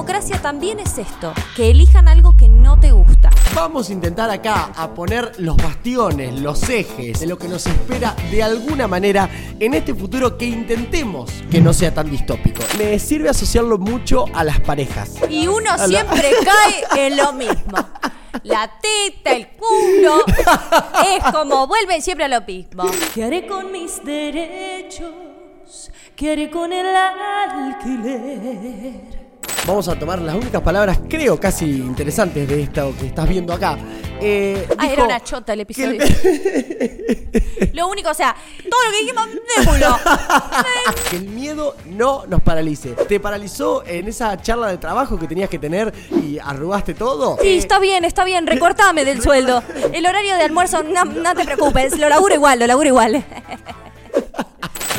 democracia también es esto, que elijan algo que no te gusta. Vamos a intentar acá a poner los bastiones, los ejes de lo que nos espera de alguna manera en este futuro que intentemos que no sea tan distópico. Me sirve asociarlo mucho a las parejas. Y uno siempre cae en lo mismo. La teta, el culo, es como vuelven siempre a lo mismo. ¿Qué haré con mis derechos? ¿Qué haré con el alquiler? Vamos a tomar las únicas palabras, creo, casi interesantes de esto que estás viendo acá. Eh, Ah, dijo era una chota el episodio. el- Lo único, o sea, todo lo que dijimos, démoslo. que el miedo no nos paralice. ¿Te paralizó en esa charla de trabajo que tenías que tener y arrugaste todo? Sí, Eh, está bien, está bien, recortame del sueldo. El horario de almuerzo, no, no te preocupes, lo laburo igual, lo laburo igual.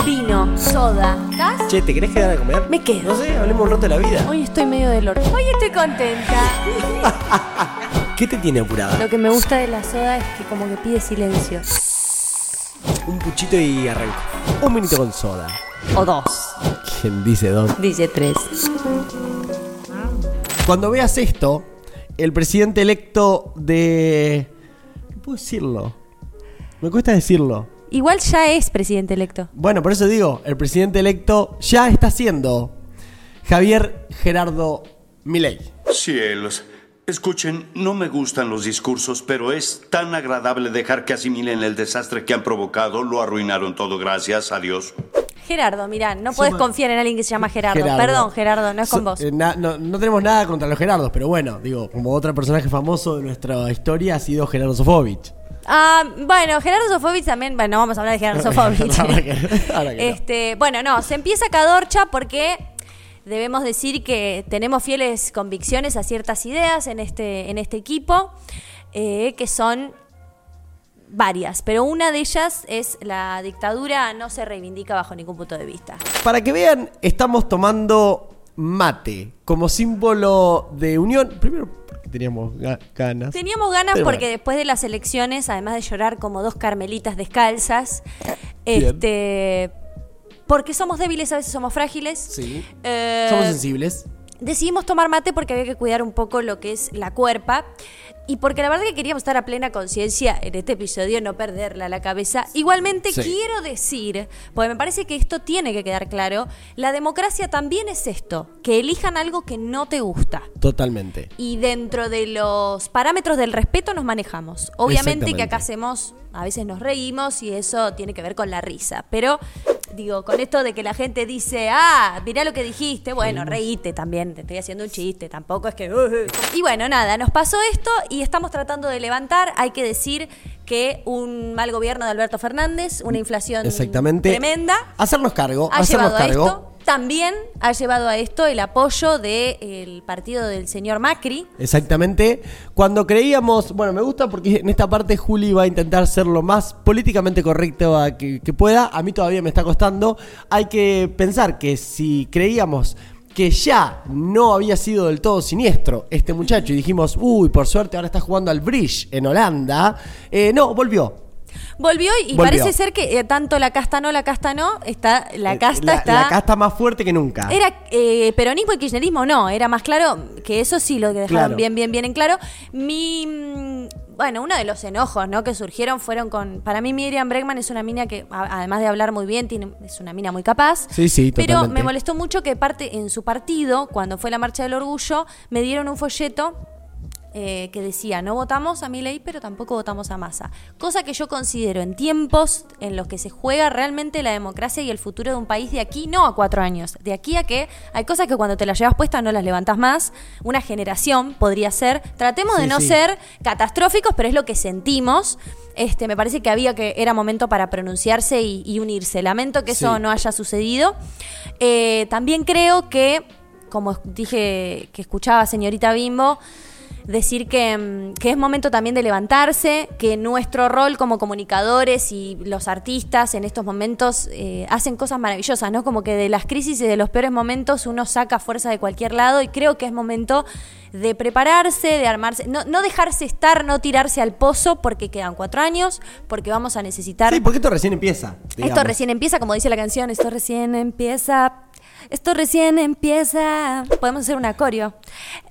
Vino, soda, ¿estás? Che, ¿te querés quedar a comer? Me quedo. No sé, hablemos un rato de la vida. Hoy estoy medio del orto. Hoy estoy contenta. ¿Qué te tiene apurada? Lo que me gusta de la soda es que como que pide silencio. Un puchito y arranco. Un minuto con soda. O dos. ¿Quién dice dos? Dice tres. Cuando veas esto, el presidente electo de... No puedo decirlo. Me cuesta decirlo. Igual ya es presidente electo. Bueno, por eso digo, el presidente electo ya está siendo Javier Gerardo Milei. Cielos. Escuchen, no me gustan los discursos, pero es tan agradable dejar que asimilen el desastre que han provocado. Lo arruinaron todo, gracias a Dios. Gerardo, mirá, no Somos- confiar en alguien que se llama Gerardo. Gerardo. Perdón, Gerardo, no es con vos. eh, na- no, no tenemos nada contra los Gerardos, pero bueno, digo, como otro personaje famoso de nuestra historia ha sido Gerardo Sofovich. Ah, bueno, Gerardo Sofovich también, bueno, vamos a hablar de Gerardo Sofovich. Ahora que- ahora que no. este, bueno, no, se empieza Cadorcha porque debemos decir que tenemos fieles convicciones a ciertas ideas en este, en este equipo, eh, que son varias, pero una de ellas es la dictadura no se reivindica bajo ningún punto de vista. Para que vean, estamos tomando mate como símbolo de unión. Primero, teníamos ga- ganas. Teníamos ganas Pero porque bueno. después de las elecciones, además de llorar como dos carmelitas descalzas, Bien. este porque somos débiles, a veces somos frágiles. Sí. eh, Somos sensibles. decidimos tomar mate porque había que cuidar un poco lo que es la cuerpa y porque la verdad que queríamos estar a plena conciencia en este episodio, no perderla la cabeza. Igualmente Sí. quiero decir, porque me parece que esto tiene que quedar claro, la democracia también es esto, que elijan algo que no te gusta. Totalmente. Y dentro de los parámetros del respeto nos manejamos. Obviamente que acá hacemos, a veces nos reímos y eso tiene que ver con la risa. Pero, digo, con esto de que la gente dice, ah, mirá lo que dijiste, bueno, reíte también, te estoy haciendo un chiste, tampoco es que... "Uh, uh". Y bueno, nada, nos pasó esto y estamos tratando de levantar. Hay que decir que un mal gobierno de Alberto Fernández, una inflación Exactamente. tremenda, Hacernos cargo. ha hacernos llevado a cargo. esto. También ha llevado a esto el apoyo del partido del señor Macri. Exactamente. Cuando creíamos, bueno, me gusta porque en esta parte Juli va a intentar ser lo más políticamente correcto que pueda. A mí todavía me está costando. Hay que pensar que si creíamos que ya no había sido del todo siniestro este muchacho y dijimos, uy, por suerte ahora está jugando al Bridge en Holanda, eh, no, volvió. Volvió y Volvió. parece ser que eh, tanto la casta no, la casta no, está, la Eh, casta la, está... la casta más fuerte que nunca. Era eh, peronismo y kirchnerismo, no, era más claro que eso sí lo dejaron Claro. bien, bien, bien en claro. Mi, mm, bueno, uno de los enojos, ¿no? Que surgieron fueron con, para mí Miriam Bregman es una mina que, a- además de hablar muy bien, tiene, es una mina muy capaz. Sí, sí, Pero totalmente. me molestó mucho que parte en su partido, cuando fue la marcha del orgullo, me dieron un folleto eh, que decía no votamos a Milei pero tampoco votamos a Massa cosa que yo considero en tiempos en los que se juega realmente la democracia y el futuro de un país de aquí no a cuatro años de aquí a que hay cosas que cuando te las llevas puestas no las levantas más una generación podría ser tratemos de Sí, no sí. ser catastróficos pero es lo que sentimos. Este me parece que había que era momento para pronunciarse y, y unirse. Lamento que eso no haya sucedido. Eh, también creo que como dije que escuchaba señorita Bimbo decir que, mm, que es momento también de levantarse, que nuestro rol como comunicadores y los artistas en estos momentos eh, hacen cosas maravillosas, ¿no? Como que de las crisis y de los peores momentos uno saca fuerza de cualquier lado y creo que es momento de prepararse, de armarse, no, no dejarse estar, no tirarse al pozo porque quedan cuatro años, porque vamos a necesitar... Sí, porque esto recién empieza. Esto recién empieza, como dice la canción, esto recién empieza. Esto recién empieza. Podemos hacer un acorio.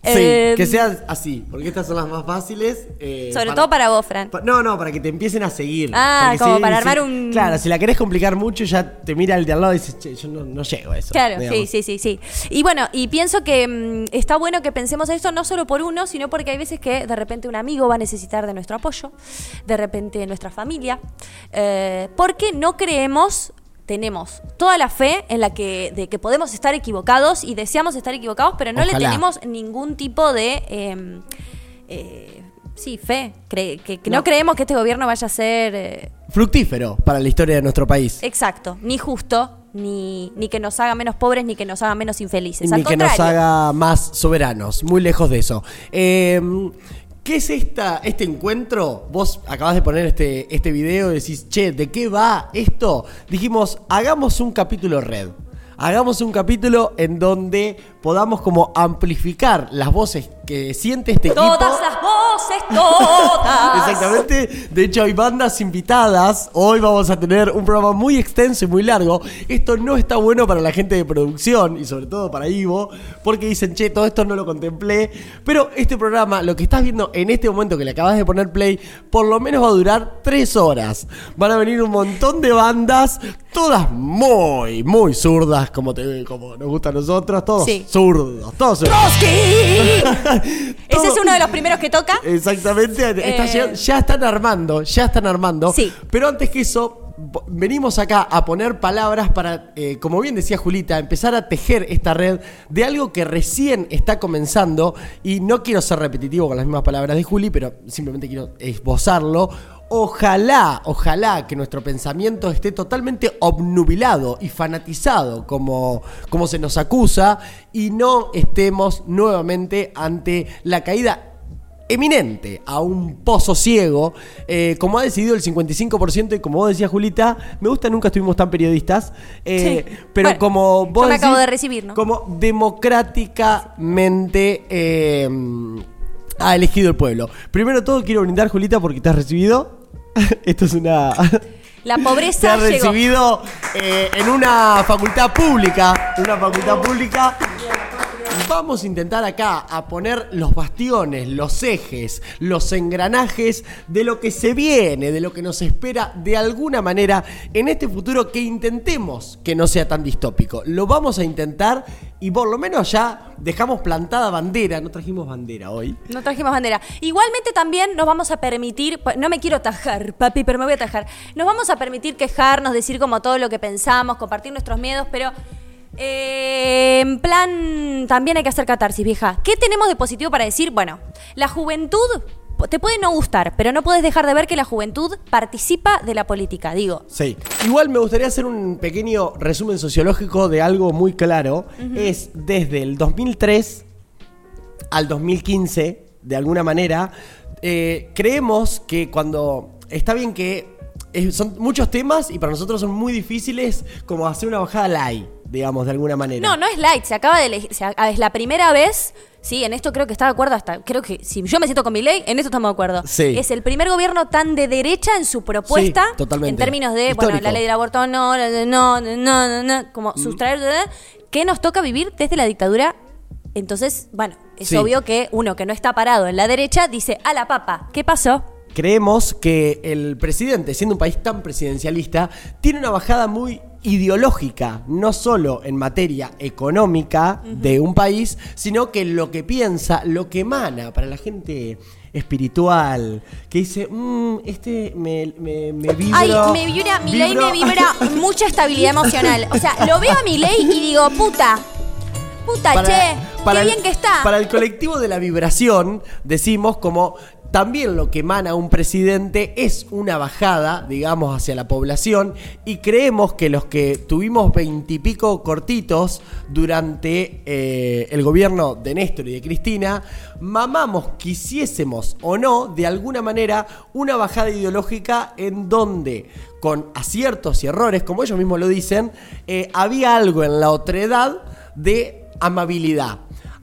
Sí, Eh, que sea así, porque estas son las más fáciles. eh, Sobre todo para vos, Fran. pa- No, no, para que te empiecen a seguir. Ah, como si- para si- armar un- Claro, si la querés complicar mucho, ya te mira el de al lado y dices, che, yo no, no llego a eso. Claro, sí, digamos. sí, sí, sí. Y bueno, y pienso que mm, está bueno que pensemos en esto no solo por uno, sino porque hay veces que de repente un amigo va a necesitar de nuestro apoyo, de repente nuestra familia, eh, porque no creemos tenemos toda la fe en la que de que podemos estar equivocados y deseamos estar equivocados, pero no le tenemos ningún tipo de eh, eh, sí fe, Cre- que, que no. No. creemos que este gobierno vaya a ser eh, Fructífero para la historia de nuestro país. Exacto, ni justo, ni, ni que nos haga menos pobres, ni que nos haga menos infelices. Ni Al que nos haga más soberanos, muy lejos de eso. Eh, ¿Qué es esta, este encuentro? Vos acabas de poner este, este video y decís, che, ¿de qué va esto? Dijimos, hagamos un capítulo red. Hagamos un capítulo en donde podamos como amplificar las voces que siente este equipo. Todas las voces, todas. Exactamente. De hecho, hay bandas invitadas. Hoy vamos a tener un programa muy extenso y muy largo. Esto no está bueno para la gente de producción y sobre todo para Ivo, porque dicen, che, todo esto no lo contemplé. Pero este programa, lo que estás viendo en este momento que le acabas de poner play, por lo menos va a durar tres horas. Van a venir un montón de bandas, todas muy, muy zurdas, como, te, como nos gusta a nosotros, todos Sí. Zurdos, todos zurdos. Ese es uno de los primeros que toca. Exactamente, está Eh, ya están armando, ya están armando. Sí. Pero antes que eso, venimos acá a poner palabras para, eh, como bien decía Julita, empezar a tejer esta red de algo que recién está comenzando. Y no quiero ser repetitivo con las mismas palabras de Juli, pero simplemente quiero esbozarlo. Ojalá, ojalá que nuestro pensamiento esté totalmente obnubilado y fanatizado como, como se nos acusa y no estemos nuevamente ante la caída eminente a un pozo ciego, eh, como ha decidido el 55%, y como vos decías, Julita, me gusta, nunca estuvimos tan periodistas, eh, Sí. pero Bueno, como vos yo me acabo de recibir, ¿no? Como democráticamente eh, ha elegido el pueblo. Primero todo, quiero brindar, Julita, porque te has recibido. Esto es una. La pobreza llegó. recibido eh, en una facultad pública. Una facultad pública. Vamos a intentar acá a poner los bastiones, los ejes, los engranajes de lo que se viene, de lo que nos espera de alguna manera en este futuro que intentemos que no sea tan distópico. Lo vamos a intentar y por lo menos ya dejamos plantada bandera. No trajimos bandera hoy. No trajimos bandera. Igualmente también nos vamos a permitir, pues, no me quiero tajar, papi, pero me voy a tajar. Nos vamos a permitir quejarnos, decir como todo lo que pensamos, compartir nuestros miedos, pero eh, en plan también hay que hacer catarsis, vieja. ¿Qué tenemos de positivo para decir? Bueno, la juventud te puede no gustar, pero no puedes dejar de ver que la juventud participa de la política, digo. Sí. Igual me gustaría hacer un pequeño resumen sociológico de algo muy claro. Es desde el 2003 al 2015, de alguna manera, eh, creemos que cuando... Está bien que eh, son muchos temas y para nosotros son muy difíciles como hacer una bajada light, digamos, de alguna manera. No, no es light, se acaba de elegir, se a- es la primera vez, sí, en esto creo que está de acuerdo hasta, creo que si yo me siento con mi ley, en esto estamos de acuerdo. Sí. Es el primer gobierno tan de derecha en su propuesta, Sí, totalmente. en términos de, bueno, la ley del aborto no, no, no, no, no, no, como sustraer, que nos toca vivir desde la dictadura. Entonces, bueno, es Sí. obvio que uno que no está parado en la derecha dice, a la papa, ¿qué pasó? Creemos que el presidente, siendo un país tan presidencialista, tiene una bajada muy ideológica, no solo en materia económica de un país, sino que lo que piensa, lo que emana para la gente espiritual, que dice, "Mm, este me, me, me vibra... Ay, me vibra, mi ley me vibra mucha estabilidad emocional. O sea, lo veo a mi ley y digo, puta, puta, che, qué el- bien que está. Para el colectivo de la vibración, decimos como también lo que emana un presidente es una bajada, digamos, hacia la población y creemos que los que tuvimos veintipico cortitos durante eh, el gobierno de Néstor y de Cristina, mamamos, quisiésemos o no, de alguna manera, una bajada ideológica en donde con aciertos y errores, como ellos mismos lo dicen, eh, había algo en la otredad de amabilidad.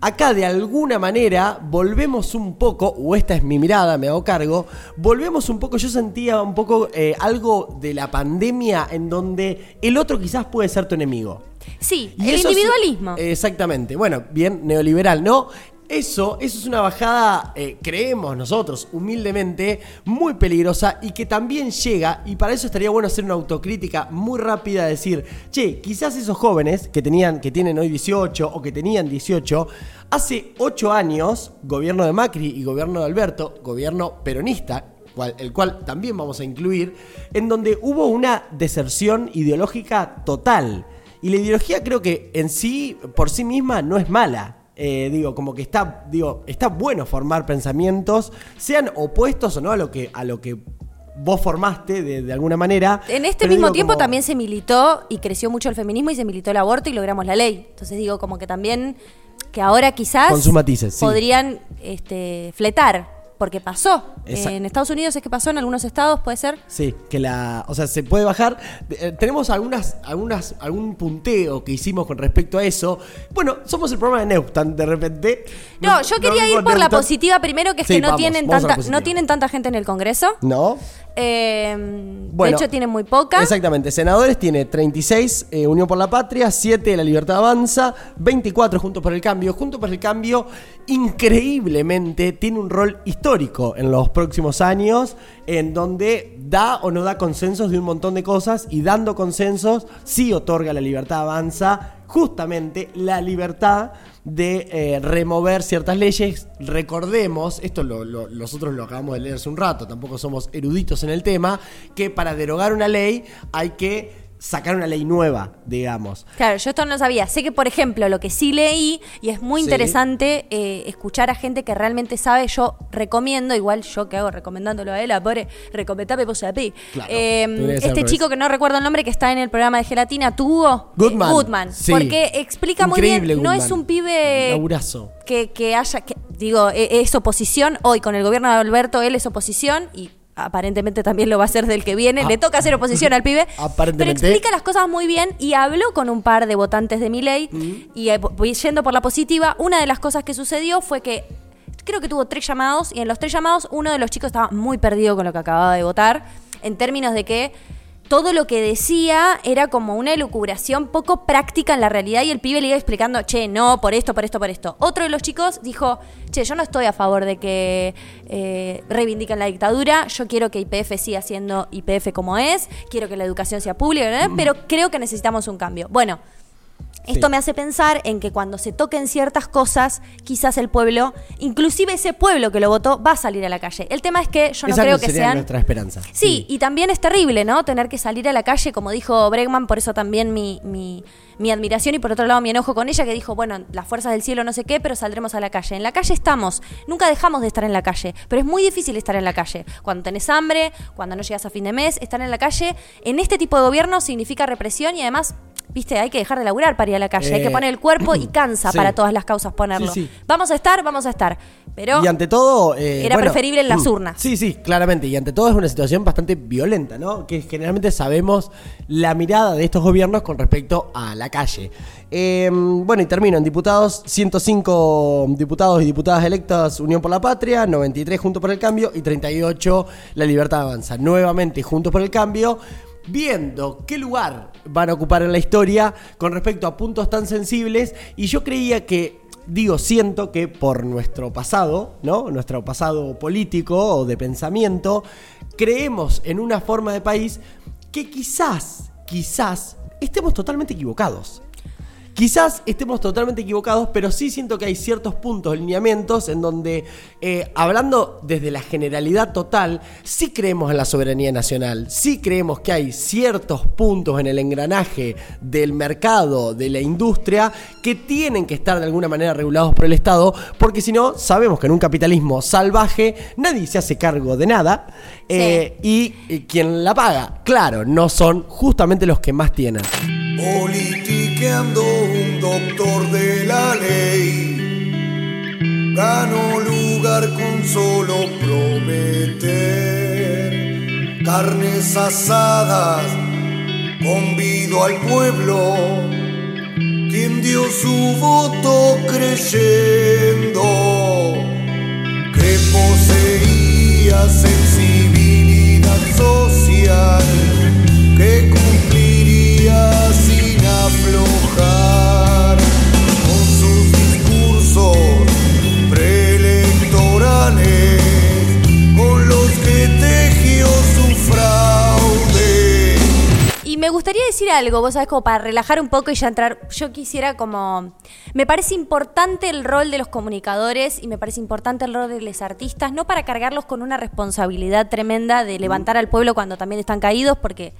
Acá de alguna manera volvemos un poco, o esta es mi mirada, me hago cargo, volvemos un poco, yo sentía un poco eh, algo de la pandemia en donde el otro quizás puede ser tu enemigo. Sí, Y el individualismo. exactamente. Bueno, bien neoliberal, ¿no? Eso, eso es una bajada, eh, creemos nosotros, humildemente, muy peligrosa y que también llega, y para eso estaría bueno hacer una autocrítica muy rápida, decir, che, quizás esos jóvenes que tenían, que tienen hoy 18 o que tenían 18, hace 8 años, gobierno de Macri y gobierno de Alberto, gobierno peronista, el cual también vamos a incluir, en donde hubo una deserción ideológica total. Y la ideología creo que en sí, por sí misma, no es mala. Eh, digo, como que está, digo, está bueno formar pensamientos, sean opuestos o no a lo que, a lo que vos formaste de, de alguna manera. En este mismo tiempo como- también se militó y creció mucho el feminismo y se militó el aborto y logramos la ley. Entonces digo, como que también, que ahora quizás Con sus matices, sí. podrían este, fletar, porque pasó. Exacto. En Estados Unidos es que pasó, en algunos estados puede ser. Sí, que la. O sea, se puede bajar. Eh, tenemos algunas, algunas, algún punteo que hicimos con respecto a eso. Bueno, somos el programa de Neustan, de repente. No, yo quería ir por la positiva primero, que es Sí, que no vamos, tienen vamos tanta, no tienen tanta gente en el Congreso. No. Eh, Bueno, de hecho, tienen muy poca. Exactamente. Senadores tiene 36 eh, Unión por la Patria, 7 La Libertad Avanza, 24 Juntos por el Cambio. Juntos por el Cambio, increíblemente, tiene un rol histórico en los próximos años, en donde da o no da consensos de un montón de cosas y dando consensos, sí otorga La Libertad Avanza justamente la libertad de eh, remover ciertas leyes. Recordemos, esto lo- lo- nosotros lo acabamos de leer hace un rato, tampoco somos eruditos en el tema, que para derogar una ley hay que sacar una ley nueva, digamos. Claro, yo esto no lo sabía. Sé que, por ejemplo, lo que sí leí, y es muy Sí. interesante eh, escuchar a gente que realmente sabe, yo recomiendo, igual yo que hago recomendándolo a él, a pobre, recomendame vos a ti. Claro, Eh, este chico que no recuerdo el nombre, que está en el programa de Gelatina, tuvo Goodman. Goodman. Sí. Porque explica muy Increíble bien, no Goodman. es un pibe Laburazo. que, que haya, que, digo, e- es oposición, hoy con el gobierno de Alberto, él es oposición y aparentemente también lo va a hacer del que viene, Ah. le toca hacer oposición al pibe, Aparentemente. pero explica las cosas muy bien y habló con un par de votantes de mi ley y eh, yendo por la positiva, una de las cosas que sucedió fue que creo que tuvo tres llamados. Y en los tres llamados uno de los chicos estaba muy perdido con lo que acababa de votar. En términos de que todo lo que decía era como una elucubración poco práctica en la realidad y el pibe le iba explicando, che, no, por esto, por esto, por esto. Otro de los chicos dijo, che, yo no estoy a favor de que eh, reivindiquen la dictadura, yo quiero que IPF siga siendo IPF como es, quiero que la educación sea pública, ¿verdad? pero creo que necesitamos un cambio. Bueno, esto me hace pensar en que cuando se toquen ciertas cosas, quizás el pueblo, inclusive ese pueblo que lo votó, va a salir a la calle. El tema es que yo no Esa creo que sería sean... nuestra esperanza. Sí, y también es terrible, ¿no? Tener que salir a la calle, como dijo Bregman, por eso también mi, mi, mi admiración y por otro lado mi enojo con ella, que dijo, bueno, las fuerzas del cielo no sé qué, pero saldremos a la calle. En la calle estamos, nunca dejamos de estar en la calle, pero es muy difícil estar en la calle. Cuando tenés hambre, cuando no llegas a fin de mes, estar en la calle en este tipo de gobierno significa represión y además... Viste, hay que dejar de laburar para ir a la calle, hay que Eh, poner el cuerpo y cansa sí. para todas las causas ponerlo. Sí, sí. Vamos a estar, vamos a estar. Pero Y ante todo. eh, Era bueno, preferible en las urnas. Sí, sí, claramente. Y ante todo es una situación bastante violenta, ¿no? Que generalmente sabemos la mirada de estos gobiernos con respecto a la calle. Eh, bueno, y termino. En diputados, 105 diputados y diputadas electas Unión por la Patria, 93 Juntos por el Cambio y 38 La Libertad Avanza. Nuevamente Juntos por el Cambio. Viendo qué lugar van a ocupar en la historia con respecto a puntos tan sensibles. Y yo creía que digo, siento que por nuestro pasado, ¿no? Nuestro pasado político o de pensamiento, creemos en una forma de país que quizás, quizás estemos totalmente equivocados. Quizás estemos totalmente equivocados, pero sí siento que hay ciertos puntos, lineamientos, en donde, eh, hablando desde la generalidad total, sí creemos en la soberanía nacional, sí creemos que hay ciertos puntos en el engranaje del mercado, de la industria, que tienen que estar de alguna manera regulados por el Estado, porque si no, sabemos que en un capitalismo salvaje nadie se hace cargo de nada, eh, y eh, quien la paga, claro, no son justamente los que más tienen. Politiqueando doctor de la ley, ganó lugar con solo prometer carnes asadas, convido al pueblo, quien dio su voto creyendo que poseía sensibilidad social que cumpliría sin aflojar con los que tejió su fraude. Y me gustaría decir algo, vos sabés, como para relajar un poco y ya entrar, yo quisiera como... Me parece importante el rol de los comunicadores y me parece importante el rol de los artistas, no para cargarlos con una responsabilidad tremenda de levantar mm. al pueblo cuando también están caídos, porque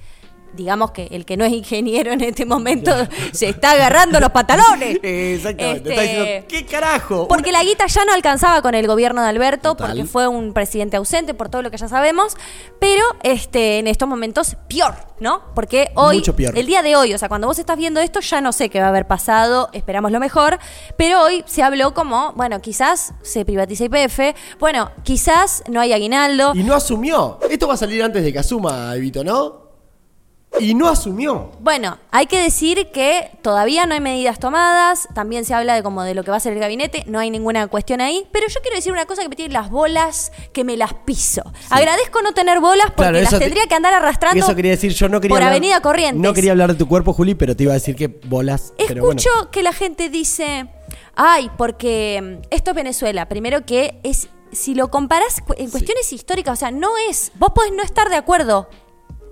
digamos que el que no es ingeniero en este momento se está agarrando los pantalones. Exactamente. Este, Está diciendo, ¿qué carajo? Porque la guita ya no alcanzaba con el gobierno de Alberto, Total. porque fue un presidente ausente, por todo lo que ya sabemos. Pero este, en estos momentos, peor, ¿no? Porque hoy, Mucho peor. el día de hoy, o sea, cuando vos estás viendo esto, ya no sé qué va a haber pasado, esperamos lo mejor. Pero hoy se habló como, bueno, quizás se privatiza IPF, bueno, quizás no hay aguinaldo. Y no asumió. Esto va a salir antes de que asuma, Evito, ¿no? Y no asumió. Bueno, hay que decir que todavía no hay medidas tomadas, también se habla de como de lo que va a ser el gabinete, no hay ninguna cuestión ahí, pero yo quiero decir una cosa que me tiene las bolas que me las piso. Agradezco no tener bolas porque Claro, las tendría que andar arrastrando Eso quería decir, yo no quería por hablar- Avenida Corrientes. No quería hablar de tu cuerpo, Juli, pero te iba a decir que bolas. pero bueno. Escucho que la gente dice, ay, porque mm, esto es Venezuela. Primero que es, si lo comparás en cuestiones históricas, o sea, no es, vos podés no estar de acuerdo,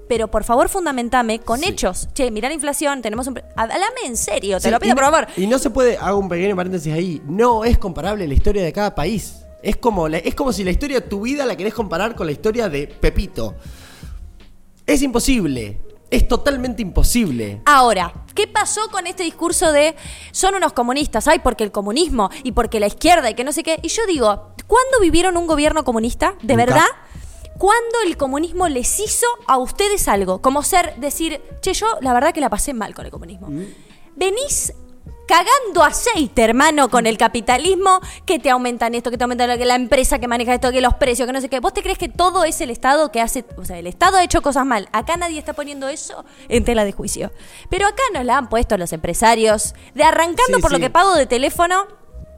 pero por favor fundamentame con Sí. hechos. Che, mirá la inflación, tenemos un... Háblame en serio, te Sí, lo pido no- por favor. Y no se puede, hago un pequeño paréntesis ahí, no es comparable la historia de cada país. Es como, la- es como si la historia de tu vida la querés comparar con la historia de Pepito. Es imposible. Es totalmente imposible. Ahora, ¿qué pasó con este discurso de son unos comunistas? Ay, porque el comunismo y porque la izquierda y que no sé qué. Y yo digo, ¿cuándo vivieron un gobierno comunista? ¿De Nunca. verdad? ¿Cuándo el comunismo les hizo a ustedes algo? Como ser, decir, che, yo la verdad que la pasé mal con el comunismo. Venís cagando aceite, hermano, con el capitalismo, que te aumentan esto, que te aumentan lo que la empresa que maneja esto, que los precios, que no sé qué. ¿Vos te crees que todo es el Estado que hace, o sea, el Estado ha hecho cosas mal? Acá nadie está poniendo eso en tela de juicio. Pero acá nos la han puesto los empresarios, de arrancando Sí, por lo que pago de teléfono.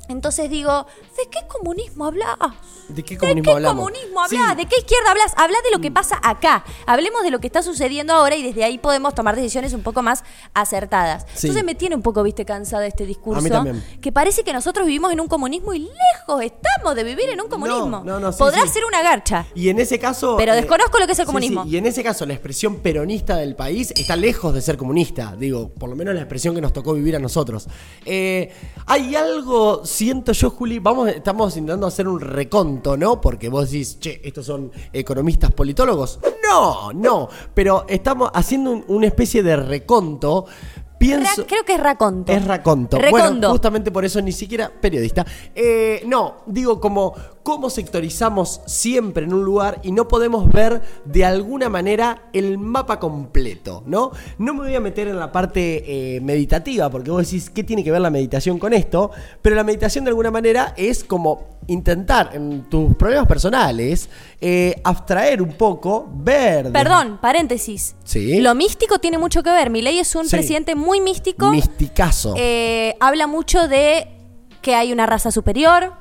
Entonces digo, ¿de qué comunismo hablas? ¿De qué comunismo ¿De qué comunismo hablas? Sí. ¿De qué izquierda hablas? Habla de lo que pasa acá. Hablemos de lo que está sucediendo ahora y desde ahí podemos tomar decisiones un poco más acertadas. Sí. Entonces me tiene un poco, viste, cansada este discurso. A mí también. Que parece que nosotros vivimos en un comunismo y lejos estamos de vivir en un comunismo. no, no, sí, Podrá ser una garcha. Y en ese caso. Pero desconozco lo que es el comunismo. y en ese caso, la expresión peronista del país está lejos de ser comunista. Digo, por lo menos la expresión que nos tocó vivir a nosotros. Eh, hay algo, siento yo, Juli, vamos, estamos intentando hacer un reconto, ¿no? Porque vos decís, che, estos son economistas politólogos. No, no. Pero estamos haciendo un- una especie de reconto. Pienso. Ra- creo que es raconto. Es raconto. Recondo. Bueno, justamente por eso ni siquiera periodista. Eh, no, digo como cómo sectorizamos siempre en un lugar y no podemos ver de alguna manera el mapa completo, ¿no? No me voy a meter en la parte eh, meditativa, porque vos decís, ¿qué tiene que ver la meditación con esto? Pero la meditación de alguna manera es como intentar en tus problemas personales eh, abstraer un poco, ver... Perdón, paréntesis. Sí. Lo místico tiene mucho que ver. Milei es un Sí. presidente muy místico. Misticazo. Eh, habla mucho de que hay una raza superior.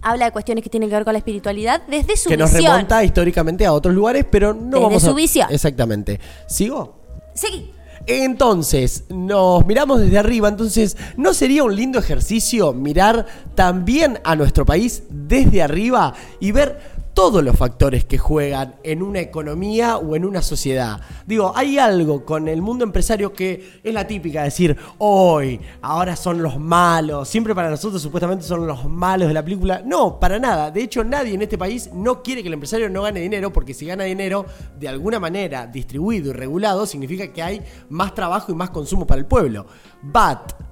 Habla de cuestiones que tienen que ver con la espiritualidad desde su que nos visión. remonta históricamente a otros lugares, pero no Desde vamos a... su visión. Exactamente. ¿Sigo? Seguí. Entonces, nos miramos desde arriba, entonces, ¿no sería un lindo ejercicio mirar también a nuestro país desde arriba y ver todos los factores que juegan en una economía o en una sociedad? Digo, hay algo con el mundo empresario que es la típica, decir, hoy, ahora son los malos, siempre para nosotros supuestamente son los malos de la película. No, para nada. De hecho, nadie en este país no quiere que el empresario no gane dinero, porque si gana dinero, de alguna manera, distribuido y regulado, significa que hay más trabajo y más consumo para el pueblo. But,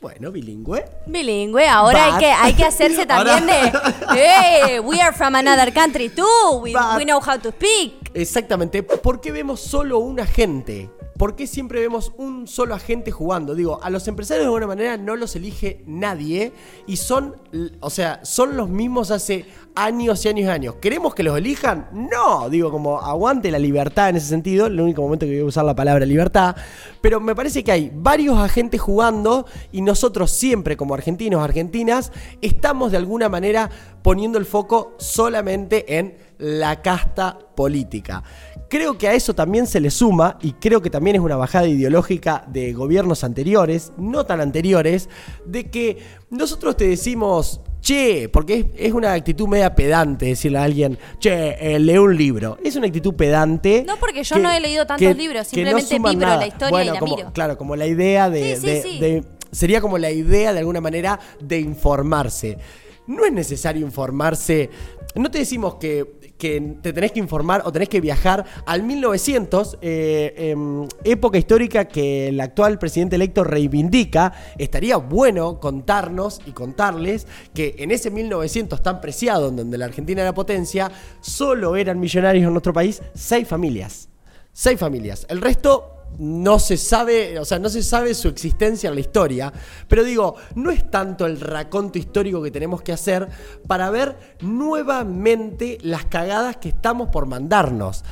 bueno, bilingüe. Bilingüe, ahora hay que, hay que hacerse también de, hey, we are from another country too, we, we know how to speak. Exactamente. ¿Por qué vemos solo un agente? ¿Por qué siempre vemos un solo agente jugando? Digo, a los empresarios de alguna manera no los elige nadie y son, o sea, son los mismos hace años y años y años. ¿Queremos que los elijan? No, digo, como aguante la libertad en ese sentido, el único momento que voy a usar la palabra libertad, pero me parece que hay varios agentes jugando y nosotros siempre como argentinos, argentinas, estamos de alguna manera poniendo el foco solamente en la casta política. Creo que a eso también se le suma, y creo que también es una bajada ideológica de gobiernos anteriores, no tan anteriores, de que nosotros te decimos, che, porque es, es una actitud media pedante decirle a alguien, che, eh, lee un libro. Es una actitud pedante. No, porque yo no he leído tantos libros, simplemente suman vibro la historia Bueno, y la como- miro. Claro, como la idea de, Sí, sí, de- sí. de- Sería como la idea, de alguna manera, de informarse. No es necesario informarse. No te decimos que, que te tenés que informar o tenés que viajar al 1900, eh, em, época histórica que el actual presidente electo reivindica. Estaría bueno contarnos y contarles que en ese 1900 tan preciado, en donde la Argentina era potencia, solo eran millonarios en nuestro país seis familias. Seis familias. El resto no se sabe, o sea, no se sabe su existencia en la historia. Pero digo, no es tanto el raconto histórico que tenemos que hacer para ver nuevamente las cagadas que estamos por mandarnos.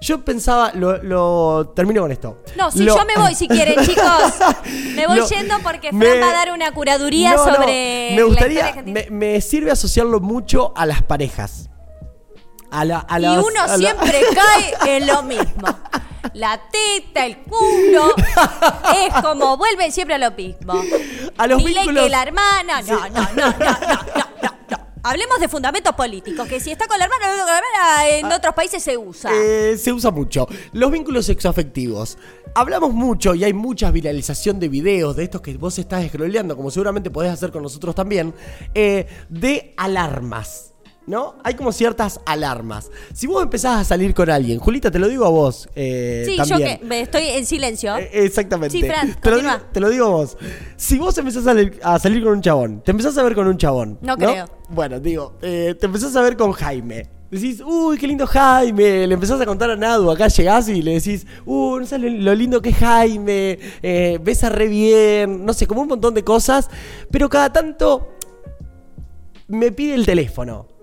Yo pensaba, lo, lo- termino con esto. No, si Lo- yo me voy, si quieren, chicos. Me voy yendo porque Fran me- va a dar una curaduría No, no, sobre. me la gustaría, me, me sirve asociarlo mucho a las parejas. A la, a y uno a la- siempre cae en lo mismo. La teta, el culo. Es como vuelven siempre a lo mismo. A los Milei vínculos- que la hermana. No, Sí. no, no, no, no, no, no, no. Hablemos de fundamentos políticos, que si está con la hermana, con la hermana, en otros países se usa. Ah. Eh, se usa mucho. Los vínculos sexoafectivos. Hablamos mucho y hay mucha viralización de videos de estos que vos estás scrolleando, como seguramente podés hacer con nosotros también, eh, de alarmas. ¿No? Hay como ciertas alarmas. Si vos empezás a salir con alguien, Julita, te lo digo a vos. eh, sí, también. yo que me estoy en silencio. Eh, Exactamente. Sí, Fran, te, lo digo, te lo digo a vos. Si vos empezás a salir, a salir con un chabón, te empezás a ver con un chabón. No creo. Bueno, digo, eh, te empezás a ver con Jaime. Decís, uy, qué lindo Jaime. Le empezás a contar a Nadu. Acá llegás y le decís, uy, no sabes lo, lindo que es Jaime. besa re bien. No sé, como un montón de cosas. Pero cada tanto me pide el teléfono.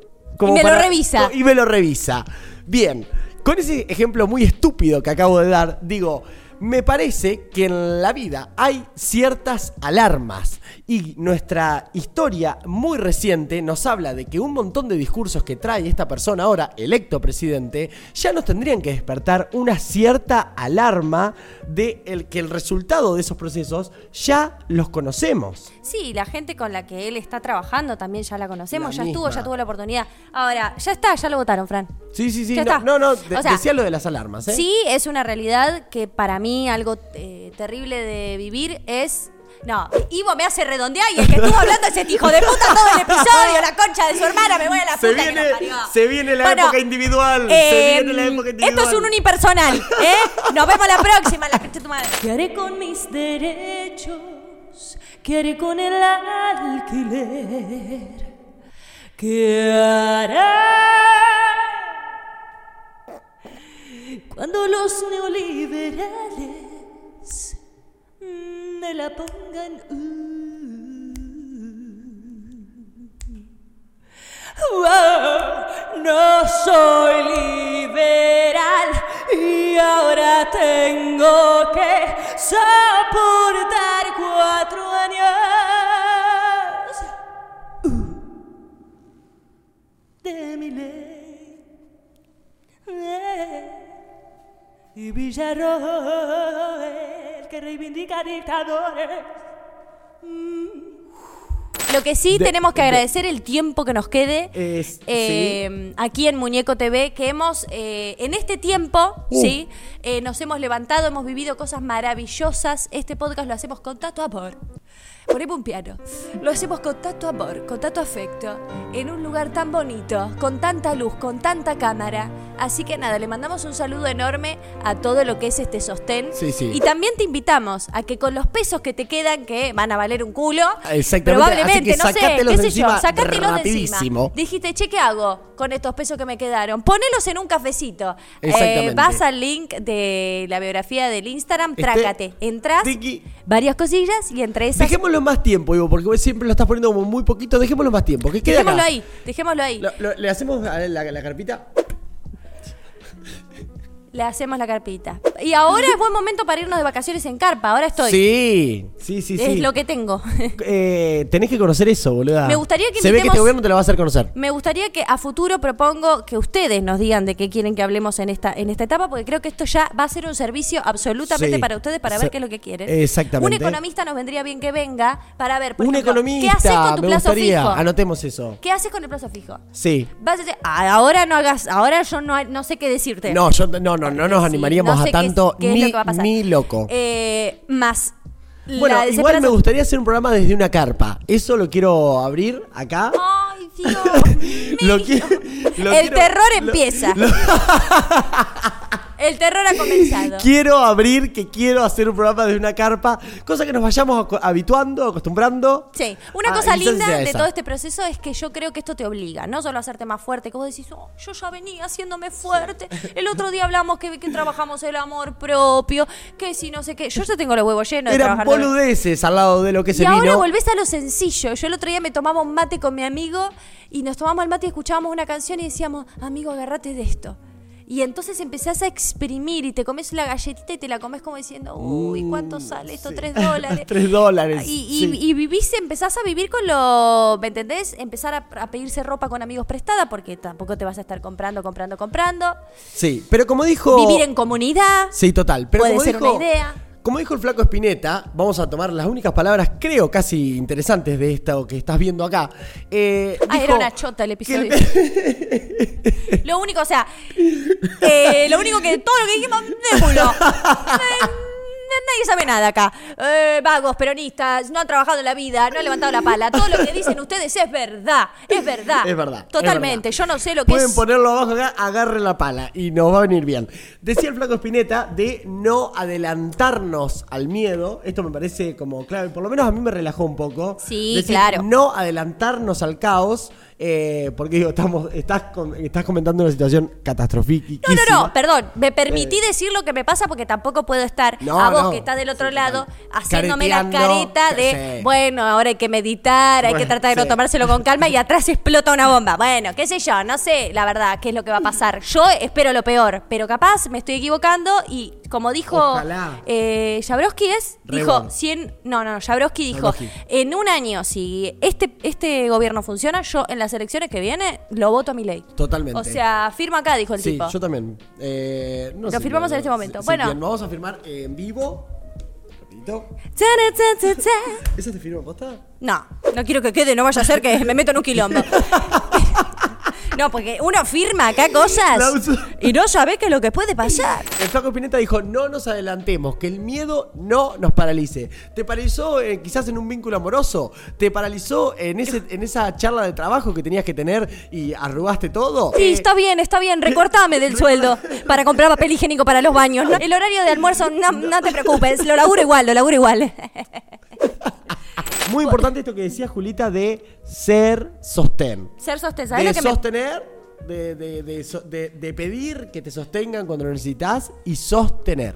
Y me lo revisa. Y me lo revisa. Bien, con ese ejemplo muy estúpido que acabo de dar, digo, me parece que en la vida hay ciertas alarmas y nuestra historia muy reciente nos habla de que un montón de discursos que trae esta persona ahora, electo presidente, ya nos tendrían que despertar una cierta alarma de el que el resultado de esos procesos ya los conocemos. Sí, la gente con la que él está trabajando también ya la conocemos, La ya estuvo, ya tuvo la oportunidad. Ahora, ya está, ya lo votaron, Fran. Sí, sí, sí. Ya No, está. no, no, de- O sea, decía lo de las alarmas, ¿eh? Sí, es una realidad que para mí algo eh, terrible de vivir es. No, Ivo me hace redondear y el que estuvo hablando es este hijo de puta todo el episodio, la concha de su hermana, me voy a la Se puta que viene, nos parió. se viene la Bueno, época individual. eh, se viene la época individual. Esto es un unipersonal, ¿eh? Nos vemos la próxima, la concha de tu madre. ¿Qué haré con mis derechos? ¿Qué haré con el alquiler? ¿Qué haré? Cuando los neoliberales me la pongan. uh. Wow, no soy liberal y ahora tengo que soportar y Villarroel que reivindica dictadores. Mm. Lo que sí De- tenemos que de- agradecer el tiempo que nos quede Es- eh, aquí en Muñeco TV, que hemos, eh, en este tiempo, Uh. sí, eh, nos hemos levantado, hemos vivido cosas maravillosas. Este podcast lo hacemos con tanto amor. Ponemos un piano. Lo hacemos con tanto amor, con tanto afecto, en un lugar tan bonito, con tanta luz, con tanta cámara. Así que nada, le mandamos un saludo enorme a todo lo que es este sostén. Sí, sí. Y también te invitamos a que con los pesos que te quedan, que van a valer un culo, Exactamente, probablemente, no sé, qué sé yo, sacátelos de encima. Dijiste, che, ¿qué hago con estos pesos que me quedaron? Ponelos en un cafecito. Eh, vas al link de la biografía del Instagram, Este- trácate. Entrás, Tiki. varias cosillas y entre esas. Dejémoslo más tiempo, Ivo, porque vos siempre lo estás poniendo como muy poquito. Dejémoslo más tiempo. ¿Qué queda Dejémoslo acá? ahí, dejémoslo ahí. Lo- lo- ¿Le hacemos a la, la carpita? Le hacemos la carpita. Y ahora es buen momento para irnos de vacaciones en carpa. Ahora estoy. Sí, sí, sí, sí. es lo que tengo. Eh, tenés que conocer eso, boluda. Me gustaría que Se ve que este gobierno te lo va a hacer conocer. Me gustaría que a futuro propongo que ustedes nos digan de qué quieren que hablemos en esta, en esta etapa, porque creo que esto ya va a ser un servicio absolutamente Sí. para ustedes para ver qué es lo que quieren. Exactamente. Un economista nos vendría bien que venga para ver, por Un ejemplo, economista, ¿qué haces con tu me plazo gustaría. fijo? Anotemos eso. ¿Qué haces con el plazo fijo? Sí. Vas a decir, "Ah, ahora no hagas, ahora yo no, no sé qué decirte. No, yo no, no, no nos animaríamos no sé a qué es- tanto qué es ni, lo que va a pasar. ni loco. Eh, más. bueno, la igual me desesperación- gustaría hacer un programa desde una carpa. Eso lo quiero abrir acá. Ay, Dios. Mío. lo el quiero- terror lo- empieza. lo- El terror ha comenzado. Quiero abrir que quiero hacer un programa desde una carpa, cosa que nos vayamos habituando, acostumbrando. Sí, una cosa y linda de esa. todo este proceso es que yo creo que esto te obliga, no solo a hacerte más fuerte, que vos decís, oh, yo ya venía haciéndome fuerte. El otro día hablamos que, que trabajamos el amor propio, que si no sé qué. Yo ya tengo los huevos llenos de Eran trabajar. de- boludeces al lado de lo que se Y ahora vino. volvés a lo sencillo. Yo el otro día me tomaba un mate con mi amigo y nos tomamos el mate y escuchábamos una canción y decíamos, amigo, agarrate de esto. Y entonces empezás a exprimir y te comes la galletita y te la comes como diciendo, uy, ¿cuánto sale esto? sí. Tres dólares. Tres dólares, Y, y, sí. y vivís, empezás a vivir con lo, ¿me entendés? Empezar a, a pedirse ropa con amigos prestada porque tampoco te vas a estar comprando, comprando, comprando. Sí, pero como dijo. Vivir en comunidad. Sí, total. Pero Puede como ser dijo, una idea. Como dijo el flaco Espineta, vamos a tomar las únicas palabras, creo, casi interesantes de esto que estás viendo acá. Eh, Ah, dijo era una chota el episodio. Lo único, o sea, eh, lo único que todo lo que dijimos. Eh, Nadie sabe nada acá. Eh, vagos, peronistas, no han trabajado en la vida, no han levantado la pala. Todo lo que dicen ustedes es verdad. Es verdad. Es verdad. Totalmente. es verdad. Yo no sé lo que Pueden es. ponerlo abajo acá, agarren la pala y nos va a venir bien. Decía el flaco Espineta de no adelantarnos al miedo. Esto me parece como clave, por lo menos a mí me relajó un poco. Sí, Decir, claro. No adelantarnos al caos. Eh, porque digo, estamos, estás, con- estás comentando una situación catastrófica. No, no, no, perdón. Me permití decir lo que me pasa porque tampoco puedo estar Eh. No, a vos no. que estás del otro Sí, lado haciéndome la careta de, sí. bueno, ahora hay que meditar, hay que tratar de no tomárselo con calma y atrás explota una bomba. Bueno, qué sé yo, no sé la verdad qué es lo que va a pasar. Yo espero lo peor, pero capaz me estoy equivocando y como dijo eh, Jabrowski es, dijo, bueno. 100, no, no, Jabrowski dijo, Jabrowski. en un año, si este, este gobierno funciona, yo en las elecciones que viene lo voto a mi ley. Totalmente. O sea, firma acá, dijo el Sí, tipo. yo también. Eh, no Lo sé, firmamos no, en este momento. sí, Bueno. bien, vamos a firmar en vivo. Rapidito. ¿Esa te firma posta? No, no quiero que quede, no vaya a ser que me meto en un quilombo. No, porque uno firma acá cosas y no sabe qué es lo que puede pasar. El flaco Pineta dijo, no nos adelantemos, que el miedo no nos paralice. ¿Te paralizó eh, quizás en un vínculo amoroso? ¿Te paralizó en, ese, en esa charla de trabajo que tenías que tener y arrugaste todo? Sí, Eh, está bien, está bien, recortame del sueldo para comprar papel higiénico para los baños. ¿no? El horario de almuerzo, no, no te preocupes, lo laburo igual, lo laburo igual. Muy importante esto que decía Julita de ser sostén. Ser sostén, ¿sabes De lo que me... sostener, de, de- de pedir que te sostengan cuando lo necesitas y sostener.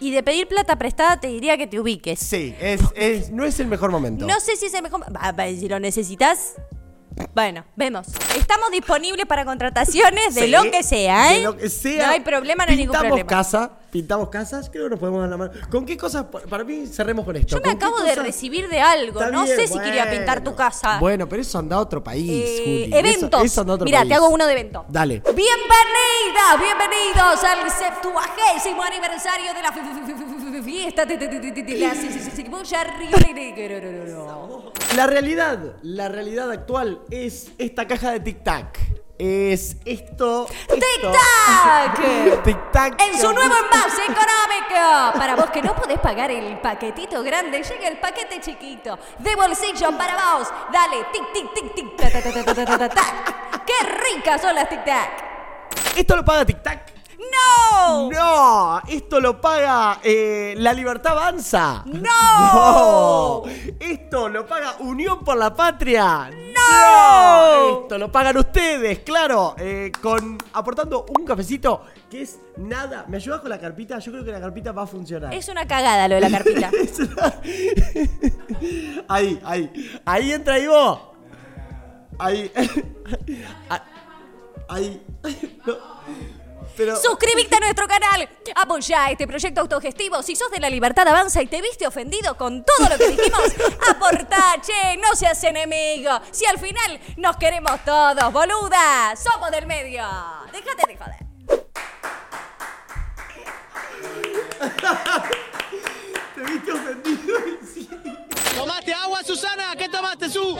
Y de pedir plata prestada te diría que te ubiques. Sí, es, es- no es el mejor momento. No sé si es el mejor. Va, va, si lo necesitas. Bueno, vemos. Estamos disponibles para contrataciones de Sí, lo que sea, ¿eh? de lo que sea. No hay problema, no hay ningún problema. casa, pintamos casas, creo que nos podemos dar la mano. ¿Con qué cosas? Para mí, cerremos con esto. Yo me ¿Con qué acabo de recibir de algo. Está no bien, sé si quería bueno. pintar tu casa. Bueno, pero eso anda a otro país, Eh, Juli. Eso- eventos. Eso, anda a otro Mira, país. te hago uno de evento. Dale. Bienvenidas, bienvenidos al septuagésimo aniversario de la fi- fi- fi- fi- fi- fiesta de la. La realidad, la realidad actual es esta caja de Tic Tac es esto. ¡Tic-tac! ¡Tic-tac! En su nuevo envase económico. Para vos que no podés pagar el paquetito grande, llega el paquete chiquito. De bolsillo para vos. Dale, tic, tic, tic, tic, ¡Qué ricas son las tic-tac! ¿Esto lo paga tic-tac? ¡No! ¡No! Esto lo paga eh, La Libertad Avanza. ¡No! ¡No! Esto lo paga Unión por la Patria. ¡No! Esto lo pagan ustedes, claro. eh, con aportando un cafecito que es nada. ¿Me ayudas con la carpita? Yo creo que la carpita va a funcionar. Es una cagada lo de la carpita. Ahí, ahí. Ahí entra Ivo. Ahí. Ah, Ahí. No. Pero- Suscríbete a nuestro canal. Apoya este proyecto autogestivo. Si sos de la libertad avanza y te viste ofendido con todo lo que dijimos, aportá, che, no seas enemigo. Si al final nos queremos todos, boluda. Somos del medio. Déjate de joder. Te viste ofendido. ¿Tomaste agua, Susana? ¿Qué tomaste, Su?